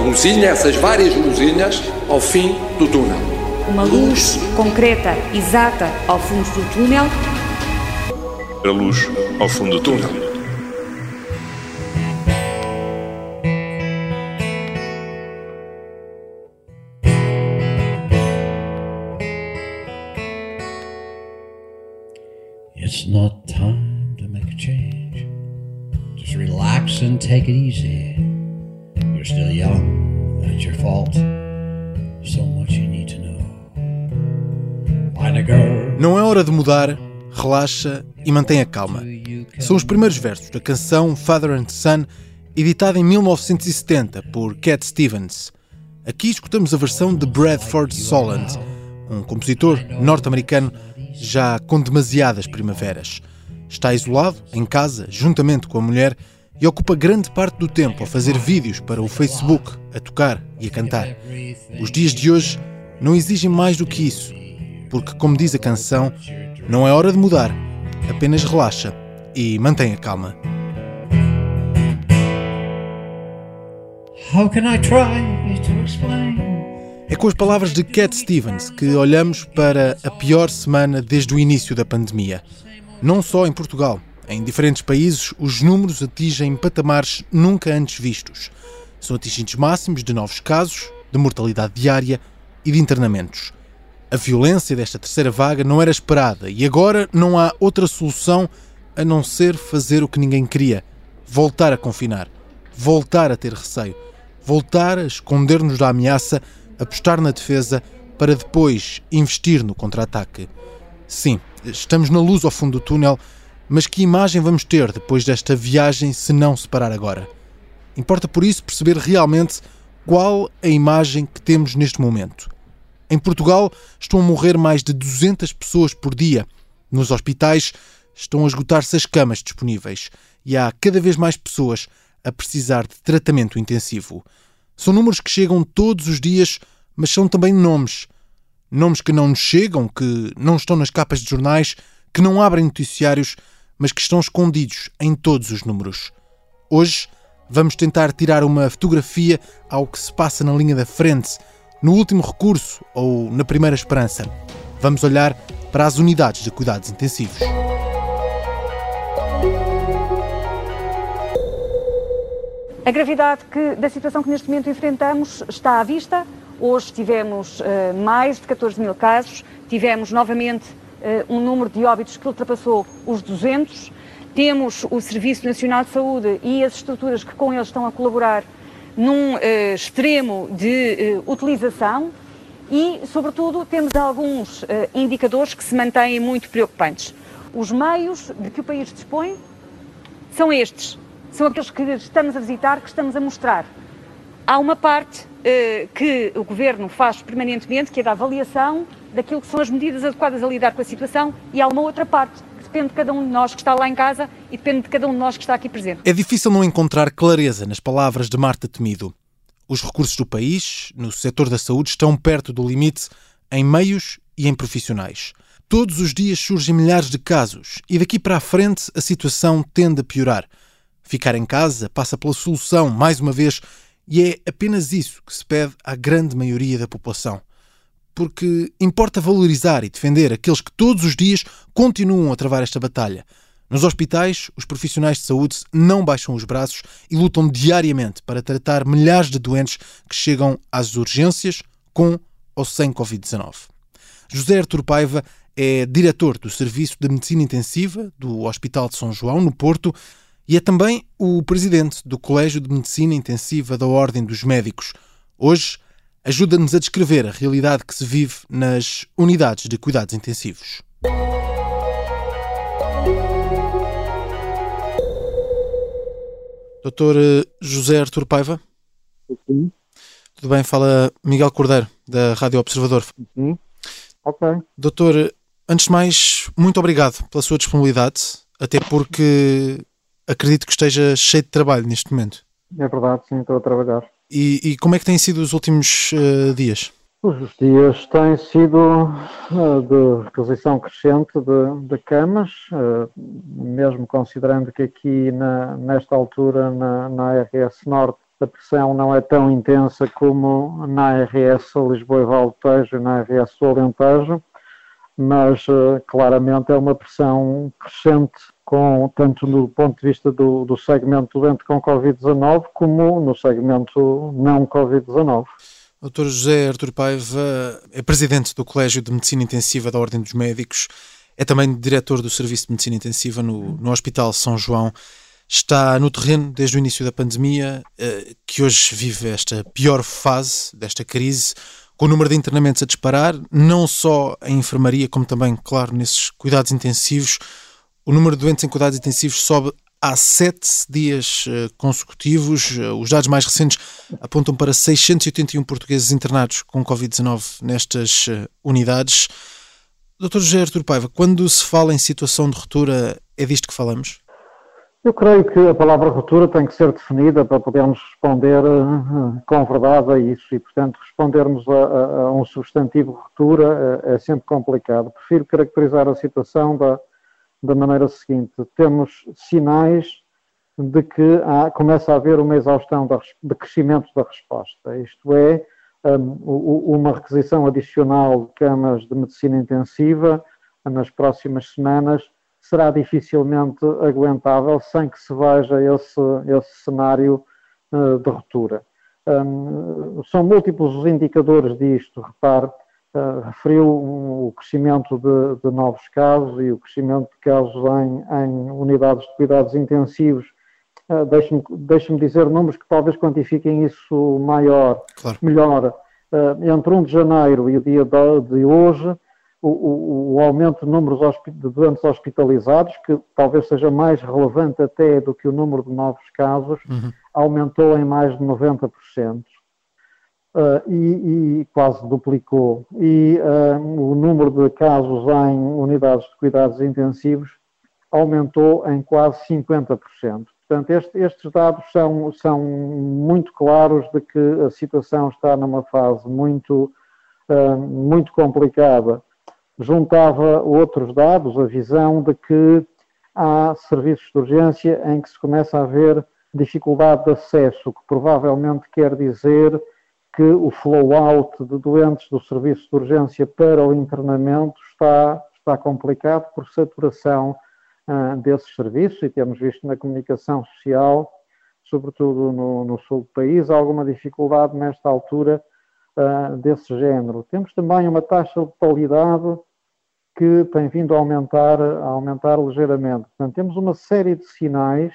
luzinha, essas várias luzinhas, ao fim do túnel. Uma luz concreta, exata, ao fundo do túnel. A luz ao fundo do túnel. It's not time to make a change. Just relax and take it easy. Hora de mudar, relaxa e mantenha calma. São os primeiros versos da canção Father and Son, editada em 1970 por Cat Stevens. Aqui escutamos a versão de Bradford Solent, um compositor norte-americano já com demasiadas primaveras. Está isolado, em casa, juntamente com a mulher, e ocupa grande parte do tempo a fazer vídeos para o Facebook, a tocar e a cantar. Os dias de hoje não exigem mais do que isso, porque, como diz a canção, não é hora de mudar, apenas relaxa e mantenha calma. É com as palavras de Cat Stevens que olhamos para a pior semana desde o início da pandemia. Não só em Portugal, em diferentes países os números atingem patamares nunca antes vistos. São atingidos máximos de novos casos, de mortalidade diária e de internamentos. A violência desta terceira vaga não era esperada e agora não há outra solução a não ser fazer o que ninguém queria: voltar a confinar, voltar a ter receio, voltar a esconder-nos da ameaça apostar na defesa para depois investir no contra-ataque. Sim, estamos na luz ao fundo do túnel, mas que imagem vamos ter depois desta viagem se não se parar agora? Importa por isso perceber realmente qual a imagem que temos neste momento. Em Portugal estão a morrer mais de 200 pessoas por dia. Nos hospitais estão a esgotar-se as camas disponíveis e há cada vez mais pessoas a precisar de tratamento intensivo. São números que chegam todos os dias, mas são também nomes. Nomes que não nos chegam, que não estão nas capas de jornais, que não abrem noticiários, mas que estão escondidos em todos os números. Hoje vamos tentar tirar uma fotografia ao que se passa na linha da frente, no último recurso ou na primeira esperança. Vamos olhar para as unidades de cuidados intensivos. A gravidade que, da situação que neste momento enfrentamos está à vista. Hoje tivemos uh, mais de 14 mil casos, tivemos novamente uh, um número de óbitos que ultrapassou os 200. Temos o Serviço Nacional de Saúde e as estruturas que com eles estão a colaborar num uh, extremo de utilização e, sobretudo, temos alguns indicadores que se mantêm muito preocupantes. Os meios de que o país dispõe são estes são aqueles que estamos a visitar, que estamos a mostrar. Há uma parte uh, que o Governo faz permanentemente, que é da avaliação daquilo que são as medidas adequadas a lidar com a situação, e há uma outra parte que depende de cada um de nós que está lá em casa e depende de cada um de nós que está aqui presente. É difícil não encontrar clareza nas palavras de Marta Temido. Os recursos do país, no setor da saúde, estão perto do limite em meios e em profissionais. Todos os dias surgem milhares de casos e daqui para a frente a situação tende a piorar. Ficar em casa passa pela solução, mais uma vez, e é apenas isso que se pede à grande maioria da população. Porque importa valorizar e defender aqueles que todos os dias continuam a travar esta batalha. Nos hospitais, os profissionais de saúde não baixam os braços e lutam diariamente para tratar milhares de doentes que chegam às urgências com ou sem Covid-19. José Artur Paiva é diretor do Serviço de Medicina Intensiva do Hospital de São João, no Porto, e é também o presidente do Colégio de Medicina Intensiva da Ordem dos Médicos. Hoje ajuda-nos a descrever a realidade que se vive nas unidades de cuidados intensivos. Doutor eh, José Artur Paiva? Sim. Tudo bem? Fala Miguel Cordeiro, da Rádio Observador. Sim. Ok. Doutor, antes de mais, muito obrigado pela sua disponibilidade, até porque acredito que esteja cheio de trabalho neste momento. É verdade, sim, estou a trabalhar. E, e como é que têm sido os últimos uh, dias? Os dias têm sido uh, de requisição crescente de, de camas, uh, mesmo considerando que aqui na, nesta altura na, na RS Norte a pressão não é tão intensa como na ARS Lisboa e Valtejo e na do Alentejo, mas claramente é uma pressão crescente, com, tanto no ponto de vista do, do segmento doente com Covid-19 como no segmento não Covid-19. Dr. José Artur Paiva é presidente do Colégio de Medicina Intensiva da Ordem dos Médicos, é também diretor do Serviço de Medicina Intensiva no, no Hospital São João. Está no terreno desde o início da pandemia, eh, que hoje vive esta pior fase desta crise, com o número de internamentos a disparar, não só em enfermaria, como também, claro, nesses cuidados intensivos. O número de doentes em cuidados intensivos sobe há sete dias eh, consecutivos. Eh, os dados mais recentes apontam para 681 portugueses internados com Covid-19 nestas eh, unidades. Dr. José Artur Paiva, quando se fala em situação de ruptura, é disto que falamos? Eu creio que a palavra ruptura tem que ser definida para podermos responder com verdade a isso e, portanto, respondermos a, a, a um substantivo ruptura é, é, sempre complicado. Prefiro caracterizar a situação da, da maneira seguinte: temos sinais de que há, começa a haver uma exaustão da, de crescimento da resposta, isto é, um, uma requisição adicional de camas de medicina intensiva nas próximas semanas será dificilmente aguentável sem que se veja esse, esse cenário uh, de ruptura. Um, são múltiplos os indicadores disto, repare, uh, referiu o crescimento de, de, novos casos e o crescimento de casos em, em unidades de cuidados intensivos. Uh, Deixe-me deixe dizer números que talvez quantifiquem isso maior, claro. melhor. Uh, entre 1 de janeiro e o dia de, de hoje, o, o, o, aumento de números de doentes hospitalizados, que talvez seja mais relevante até do que o número de novos casos, uhum. aumentou em mais de 90%. Uh, e, e, quase duplicou. E uh, o número de casos em unidades de cuidados intensivos aumentou em quase 50%. Portanto, este, estes dados são, são muito claros de que a situação está numa fase muito, uh, muito complicada juntava outros dados, a visão de que há serviços de urgência em que se começa a haver dificuldade de acesso, que provavelmente quer dizer que o flow-out de doentes do serviço de urgência para o internamento está, está complicado por saturação uh, desses serviços e temos visto na comunicação social, sobretudo no, no sul do país, alguma dificuldade nesta altura uh, desse género. Temos também uma taxa de letalidade que tem vindo a aumentar, a aumentar ligeiramente. Portanto, temos uma série de sinais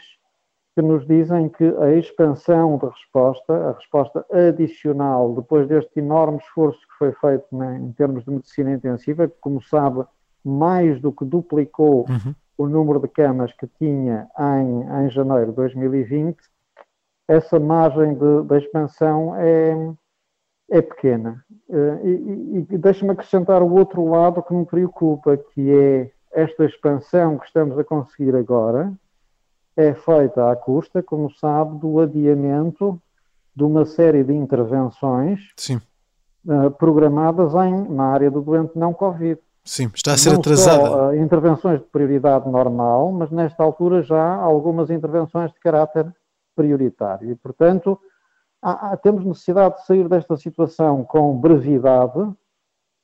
que nos dizem que a expansão da resposta, a resposta adicional, depois deste enorme esforço que foi feito né, em termos de medicina intensiva, que, como sabe, mais do que duplicou uhum. o número de camas que tinha em, em janeiro de 2020, essa margem de expansão é, é pequena. Eh, e, e deixa-me acrescentar o outro lado que me preocupa, que é esta expansão que estamos a conseguir agora, é feita à custa, como sabe, do adiamento de uma série de intervenções uh, programadas em, na área do doente não Covid. Sim, está a ser não atrasada. Só, uh, intervenções de prioridade normal, mas nesta altura já algumas intervenções de caráter prioritário. E, portanto, há, há, temos necessidade de sair desta situação com brevidade,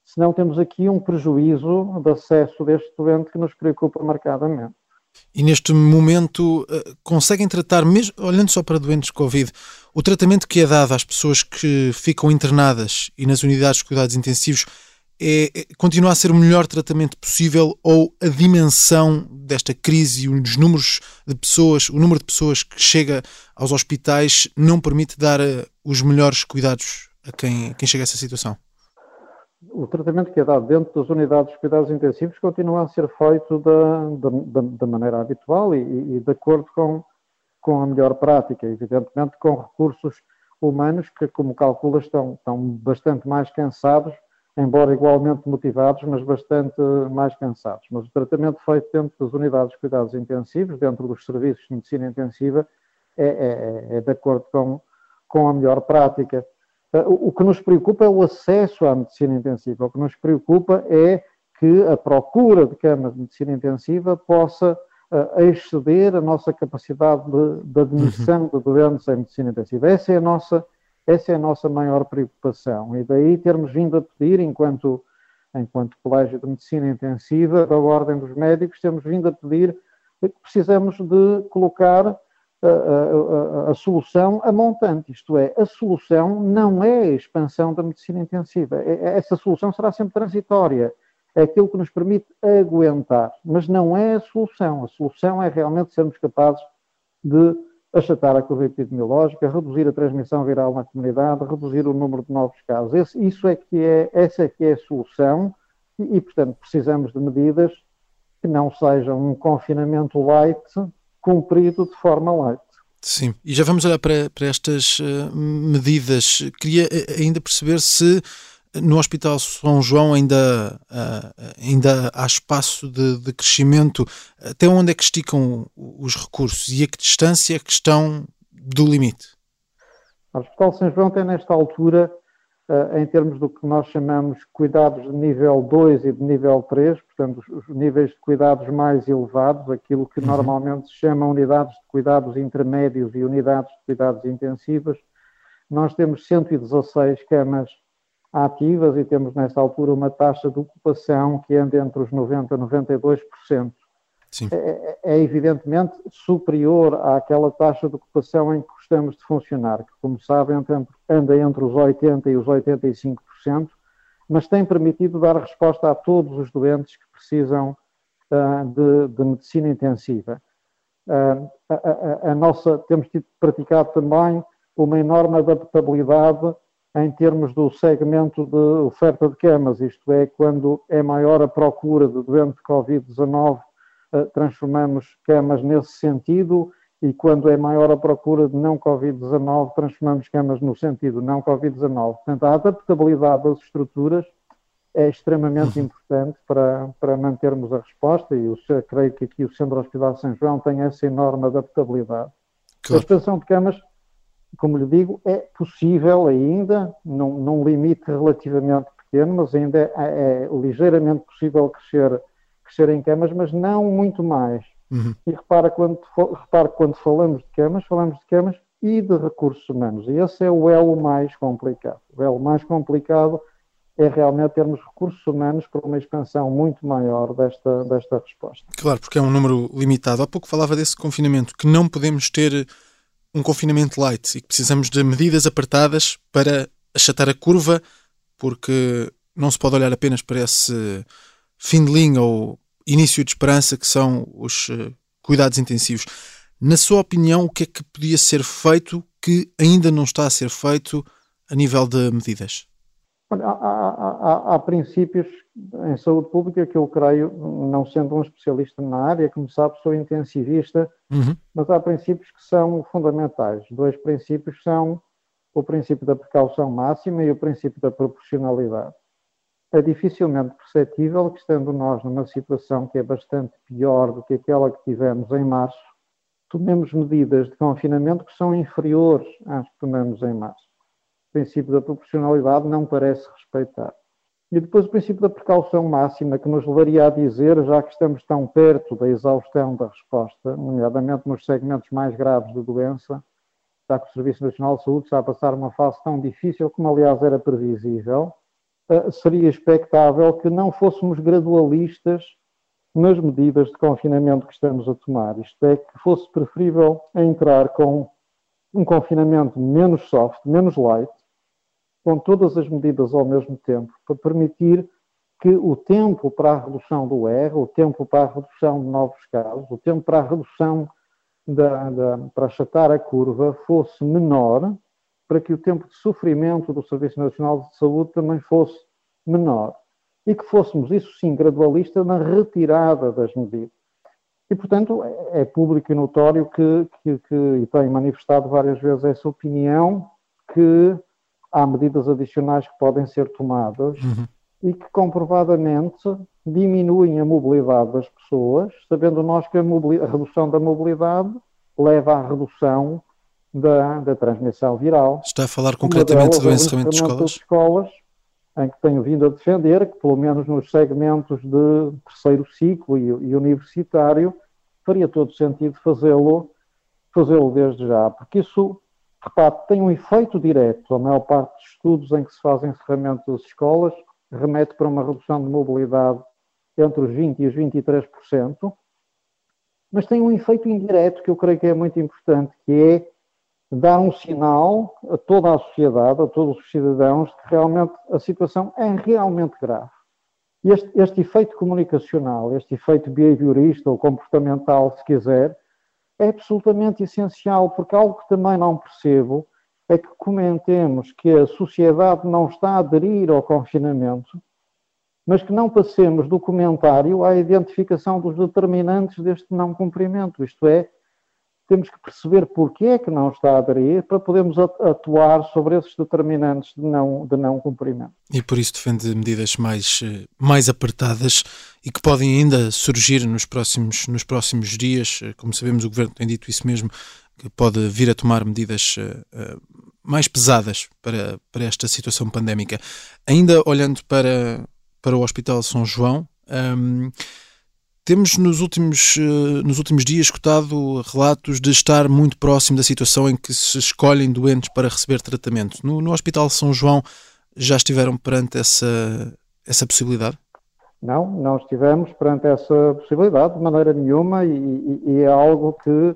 senão temos aqui um prejuízo de acesso deste doente que nos preocupa marcadamente. E neste momento eh, conseguem tratar, mesmo olhando só para doentes Covid, o tratamento que é dado às pessoas que ficam internadas e nas unidades de cuidados intensivos é, é, continua a ser o melhor tratamento possível ou a dimensão desta crise e os números de pessoas, o número de pessoas que chega aos hospitais não permite dar uh, os melhores cuidados a quem, quem chega a essa situação? O tratamento que é dado dentro das unidades de cuidados intensivos continua a ser feito da, da, da maneira habitual e, e, de acordo com, com a melhor prática, evidentemente com recursos humanos que, como calcula, estão, estão bastante mais cansados embora igualmente motivados, mas bastante mais cansados. Mas o tratamento feito dentro das unidades de cuidados intensivos, dentro dos serviços de medicina intensiva, é, é, é de acordo com, com a melhor prática. Uh, o que nos preocupa é o acesso à medicina intensiva. O que nos preocupa é que a procura de camas de medicina intensiva possa a exceder a nossa capacidade de, de admissão de doentes em medicina intensiva. Essa é a nossa, essa é a nossa maior preocupação. E daí termos vindo a pedir, enquanto, enquanto Colégio de Medicina Intensiva, da Ordem dos Médicos, temos vindo a pedir que precisamos de colocar a, a, a, solução a montante, isto é, a solução não é a expansão da medicina intensiva. É, é, essa solução será sempre transitória é aquilo que nos permite aguentar, mas não é a solução. A solução é realmente sermos capazes de achatar a curva epidemiológica, reduzir a transmissão viral na comunidade, reduzir o número de novos casos. Esse, isso é que é, essa é que é a solução e, e, portanto, precisamos de medidas que não sejam um confinamento light cumprido de forma light. Sim, e já vamos olhar para, para estas uh, medidas. Queria eh, ainda perceber se no Hospital São João ainda, uh, ainda há espaço de, de, crescimento. Até onde é que esticam os recursos e a que distância é que estão do limite? O Hospital São João tem nesta altura, em termos do que nós chamamos cuidados de nível 2 e de nível 3, portanto os, níveis de cuidados mais elevados, aquilo que uhum. normalmente se chama unidades de cuidados intermédios e unidades de cuidados intensivas, nós temos 116 camas ativas e temos nesta altura uma taxa de ocupação que anda entre os 90% e 92%. É, é, é, evidentemente superior àquela taxa de ocupação em que gostamos de funcionar, que, como sabem, anda entre os 80% e os 85%, mas tem permitido dar resposta a todos os doentes que precisam uh, de, de, medicina intensiva. Uh, a, a, a, nossa, temos tido praticado também uma enorme adaptabilidade em termos do segmento de oferta de camas, isto é, quando é maior a procura de doente de Covid-19, eh, transformamos camas nesse sentido, e quando é maior a procura de não Covid-19, transformamos camas no sentido não Covid-19. Portanto, a adaptabilidade das estruturas é extremamente uhum. importante para, para mantermos a resposta, e eu creio que aqui o Centro Hospitalar São João tem essa enorme adaptabilidade. Claro. A expansão de camas como lhe digo, é possível ainda, num, num limite relativamente pequeno, mas ainda é, é, ligeiramente possível crescer, crescer em camas, mas não muito mais. Uhum. E repara quando, repara quando falamos de camas, falamos de camas e de recursos humanos. E esse é o elo mais complicado. O elo mais complicado é realmente termos recursos humanos para uma expansão muito maior desta, desta resposta. Claro, porque é um número limitado. Há pouco falava desse confinamento, que não podemos ter um confinamento light e que precisamos de medidas apertadas para achatar a curva, porque não se pode olhar apenas para esse fim de linha ou início de esperança que são os eh, cuidados intensivos. Na sua opinião, o que é que podia ser feito que ainda não está a ser feito a nível de medidas? Há, há, há, há, princípios em saúde pública que eu creio, não sendo um especialista na área, como sabe, sou intensivista, uhum. mas há princípios que são fundamentais. Dois princípios são o princípio da precaução máxima e o princípio da proporcionalidade. É dificilmente perceptível que, estando nós numa situação que é bastante pior do que aquela que tivemos em março, tomemos medidas de confinamento que são inferiores às que tomamos em março o princípio da proporcionalidade não parece respeitar. E depois o princípio da precaução máxima, que nos levaria a dizer, já que estamos tão perto da exaustão da resposta, nomeadamente nos segmentos mais graves de doença, já que o Serviço Nacional de Saúde está a passar uma fase tão difícil, como aliás era previsível, seria expectável que não fôssemos gradualistas nas medidas de confinamento que estamos a tomar. Isto é, que fosse preferível entrar com um confinamento menos soft, menos light, com todas as medidas ao mesmo tempo, para permitir que o tempo para a redução do R, o tempo para a redução de novos casos, o tempo para a redução da, da, para achatar a curva fosse menor, para que o tempo de sofrimento do Serviço Nacional de Saúde também fosse menor. E que fôssemos, isso sim, gradualista na retirada das medidas. E, portanto, é, é público e notório que, que, que e tenho manifestado várias vezes essa opinião, que há medidas adicionais que podem ser tomadas uhum. e que comprovadamente diminuem a mobilidade das pessoas, sabendo nós que a, a redução da mobilidade leva à redução da, da, transmissão viral. Está a falar concretamente do encerramento de escolas? escolas? Em que tenho vindo a defender que, pelo menos nos segmentos de terceiro ciclo e, e universitário, faria todo sentido fazê-lo fazê-lo desde já, porque isso, repare, tem um efeito direto. A maior parte dos estudos em que se faz encerramento das escolas remete para uma redução de mobilidade entre os 20% e os 23%, mas tem um efeito indireto que eu creio que é muito importante, que é dar um sinal a toda a sociedade, a todos os cidadãos, de que realmente a situação é realmente grave. Este, este efeito comunicacional, este efeito behaviorista ou comportamental, se quiser, é absolutamente essencial, porque algo que também não percebo é que comentemos que a sociedade não está a aderir ao confinamento, mas que não passemos do comentário à identificação dos determinantes deste não cumprimento, isto é, temos que perceber porquê é que não está a aderir para podermos atuar sobre esses determinantes de não, de não cumprimento. E por isso defende medidas mais, eh, mais apertadas e que podem ainda surgir nos próximos, nos próximos dias. Eh, como sabemos, o Governo tem dito isso mesmo, que pode vir a tomar medidas uh, mais pesadas para, para esta situação pandémica. Ainda olhando para, para o Hospital São João, ehm, temos nos últimos, eh, nos últimos dias escutado relatos de estar muito próximo da situação em que se escolhem doentes para receber tratamento. No, no Hospital São João já estiveram perante essa, essa possibilidade? Não, não estivemos perante essa possibilidade de maneira nenhuma e, e, e é algo que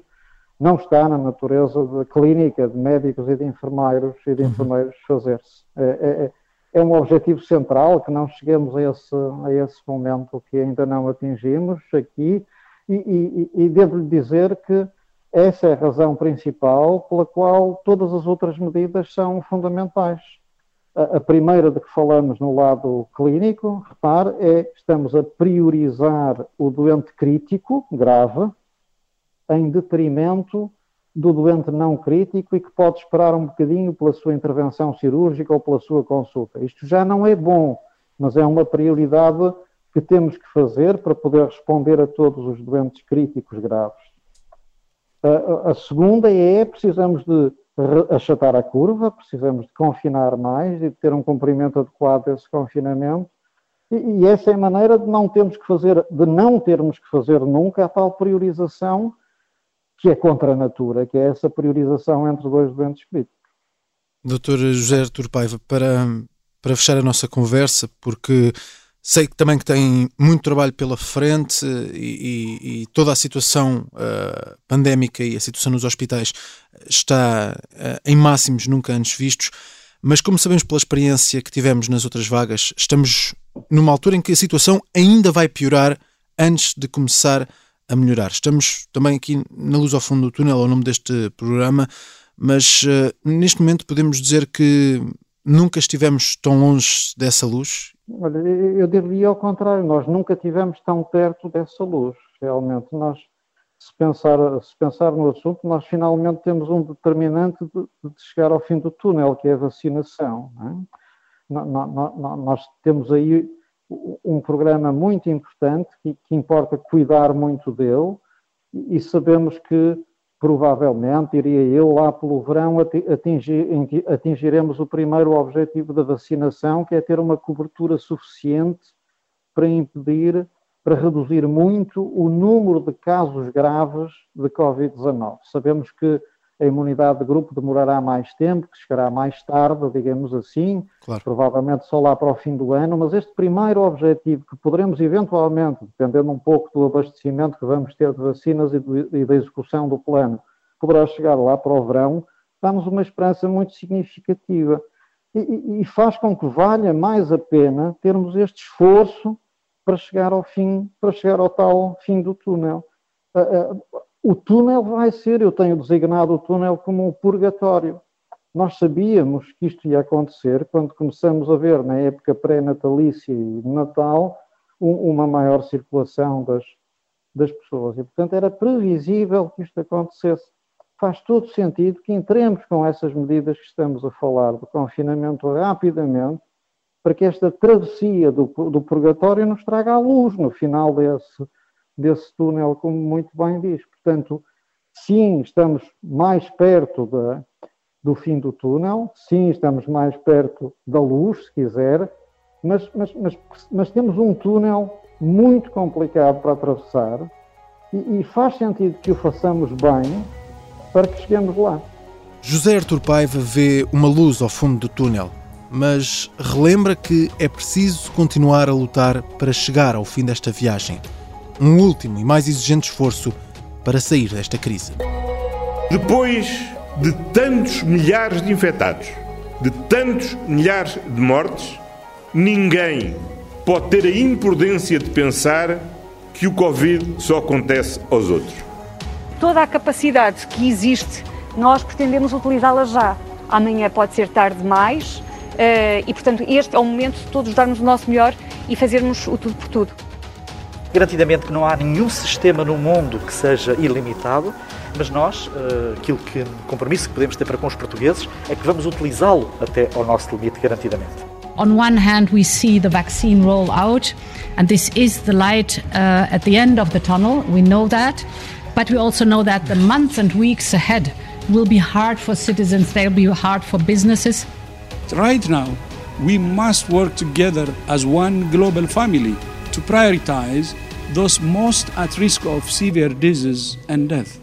não está na natureza da clínica de médicos e de enfermeiros e de uhum. enfermeiros fazer-se. É, é, é um objetivo central que não cheguemos a esse, a esse momento que ainda não atingimos aqui e, e, e devo-lhe dizer que essa é a razão principal pela qual todas as outras medidas são fundamentais. A, a primeira de que falamos no lado clínico, repare, é estamos a priorizar o doente crítico, grave, em detrimento do doente não crítico e que pode esperar um bocadinho pela sua intervenção cirúrgica ou pela sua consulta. Isto já não é bom, mas é uma prioridade que temos que fazer para poder responder a todos os doentes críticos graves. A, a segunda é precisamos de achatar a curva, precisamos de confinar mais e de ter um cumprimento adequado desse confinamento. E, e essa é a maneira de não termos que fazer, de não termos que fazer nunca a tal priorização que é contra a natura, que é essa priorização entre dois doentes críticos. Doutor José Artur Paiva, para, para fechar a nossa conversa, porque sei que também que tem muito trabalho pela frente e, e, e toda a situação uh, pandémica e a situação nos hospitais está uh, em máximos nunca antes vistos, mas como sabemos pela experiência que tivemos nas outras vagas, estamos numa altura em que a situação ainda vai piorar antes de começar a a melhorar. Estamos também aqui na luz ao fundo do túnel, ao nome deste programa, mas uh, neste momento podemos dizer que nunca estivemos tão longe dessa luz? Olha, eu diria ao contrário, nós nunca estivemos tão perto dessa luz. Realmente, nós, se pensar, se pensar no assunto, nós finalmente temos um determinante de, de chegar ao fim do túnel, que é a vacinação. É? Nós temos aí um programa muito importante que, que, importa cuidar muito dele e sabemos que provavelmente, diria eu, lá pelo verão atingir, atingiremos o primeiro objetivo da vacinação, que é ter uma cobertura suficiente para impedir, para reduzir muito o número de casos graves de Covid-19. Sabemos que a imunidade de grupo demorará mais tempo, que chegará mais tarde, digamos assim, claro. provavelmente só lá para o fim do ano, mas este primeiro objetivo, que poderemos eventualmente, dependendo um pouco do abastecimento que vamos ter de vacinas e, do, e da execução do plano, poderá chegar lá para o verão, dá-nos uma esperança muito significativa. E, e faz com que valha mais a pena termos este esforço para chegar ao fim, para chegar ao tal fim do túnel o túnel vai ser, eu tenho designado o túnel como um purgatório. Nós sabíamos que isto ia acontecer quando começamos a ver, na época pré-natalícia e Natal, um, uma maior circulação das, das pessoas. E, portanto, era previsível que isto acontecesse. Faz todo sentido que entremos com essas medidas que estamos a falar, do confinamento rapidamente, para que esta travessia do, do purgatório nos traga a luz no final desse, desse túnel, como muito bem diz. Portanto, sim, estamos mais perto do fim do túnel, sim, estamos mais perto da luz, se quiser, mas, mas, mas, mas temos um túnel muito complicado para atravessar e, e faz sentido que o façamos bem para que cheguemos lá. José Artur Paiva vê uma luz ao fundo do túnel, mas relembra que é preciso continuar a lutar para chegar ao fim desta viagem. Um último e mais exigente esforço para sair desta crise. Depois de tantos milhares de infectados, de tantos milhares de mortes, ninguém pode ter a imprudência de pensar que o Covid só acontece aos outros. Toda a capacidade que existe, nós pretendemos utilizá-la já. Amanhã pode ser tarde demais eh, e, portanto, este é o momento de todos darmos o nosso melhor e fazermos o tudo por tudo. Garantidamente que não há nenhum sistema no mundo que seja ilimitado, mas nós, eh, aquilo que compromisso que podemos ter para com os portugueses é que vamos utilizá-lo até ao nosso limite, garantidamente. On one hand, we see the vaccine roll out, and this is the light uh, at the end of the tunnel. We know that. But we also know that the months and weeks ahead will be hard for citizens, they'll be hard for businesses. Right now, we must work together as one global family to prioritize those most at risk of severe disease and death.